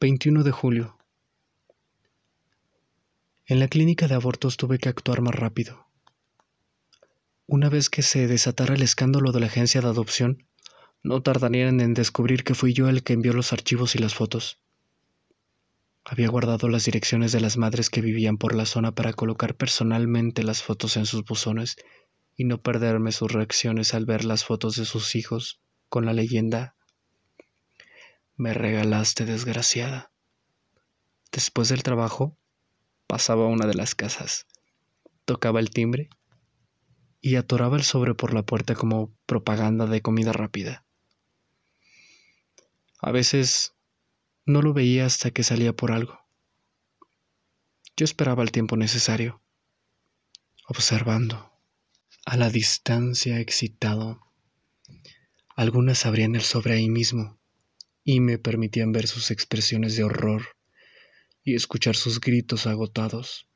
21 de julio. En la clínica de abortos tuve que actuar más rápido. Una vez que se desatara el escándalo de la agencia de adopción, no tardarían en descubrir que fui yo el que envió los archivos y las fotos. Había guardado las direcciones de las madres que vivían por la zona para colocar personalmente las fotos en sus buzones y no perderme sus reacciones al ver las fotos de sus hijos con la leyenda Me regalaste desgraciada. Después del trabajo, pasaba a una de las casas, tocaba el timbre y atoraba el sobre por la puerta como propaganda de comida rápida. A veces no lo veía hasta que salía por algo. Yo esperaba el tiempo necesario, observando, a la distancia excitado. Algunas abrían el sobre ahí mismo y me permitían ver sus expresiones de horror y escuchar sus gritos agotados.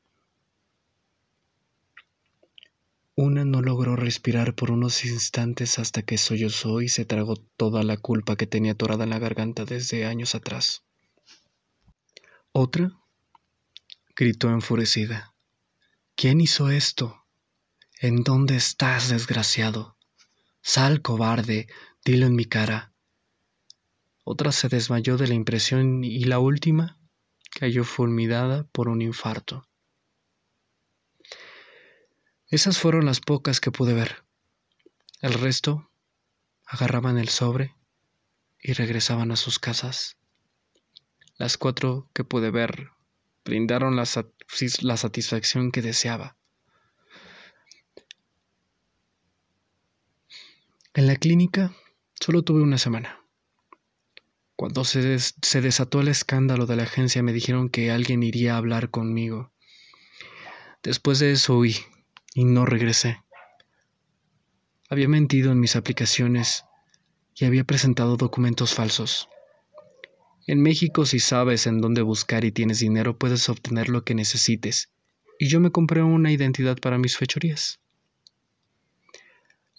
Una no logró respirar por unos instantes hasta que sollozó y se tragó toda la culpa que tenía atorada en la garganta desde años atrás. Otra gritó enfurecida. ¿Quién hizo esto? ¿En dónde estás, desgraciado? Sal, cobarde, dilo en mi cara. Otra se desmayó de la impresión y la última cayó fulminada por un infarto. Esas fueron las pocas que pude ver. El resto agarraban el sobre y regresaban a sus casas. Las cuatro que pude ver brindaron la, la satisfacción que deseaba. En la clínica solo tuve una semana. Cuando se, se, desató el escándalo de la agencia me dijeron que alguien iría a hablar conmigo. Después de eso huí y no regresé. Había mentido en mis aplicaciones y había presentado documentos falsos. En México si sabes en dónde buscar y tienes dinero puedes obtener lo que necesites, y yo me compré una identidad para mis fechorías.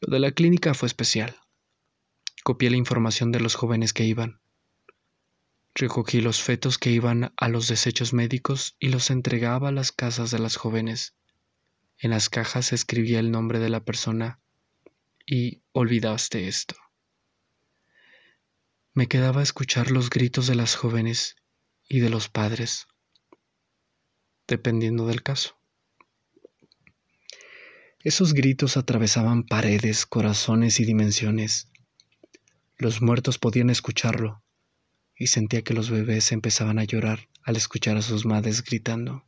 Lo de la clínica fue especial. Copié la información de los jóvenes que iban. Recogí los fetos que iban a los desechos médicos y los entregaba a las casas de las jóvenes. En las cajas escribía el nombre de la persona y olvidaste esto. Me quedaba a escuchar los gritos de las jóvenes y de los padres, dependiendo del caso. Esos gritos atravesaban paredes, corazones y dimensiones. Los muertos podían escucharlo y sentía que los bebés empezaban a llorar al escuchar a sus madres gritando.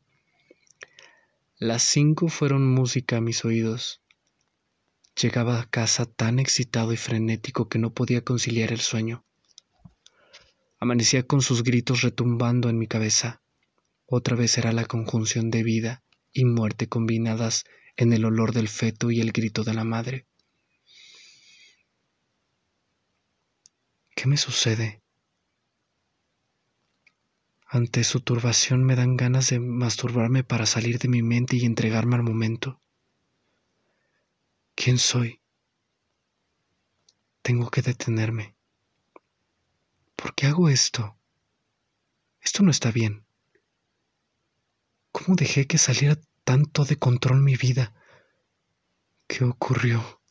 Las cinco fueron música a mis oídos. Llegaba a casa tan excitado y frenético que no podía conciliar el sueño. Amanecía con sus gritos retumbando en mi cabeza. Otra vez era la conjunción de vida y muerte combinadas en el olor del feto y el grito de la madre. ¿Qué me sucede? Ante su turbación me dan ganas de masturbarme para salir de mi mente y entregarme al momento. ¿Quién soy? Tengo que detenerme. ¿Por qué hago esto? Esto no está bien. ¿Cómo dejé que saliera tanto de control mi vida? ¿Qué ocurrió?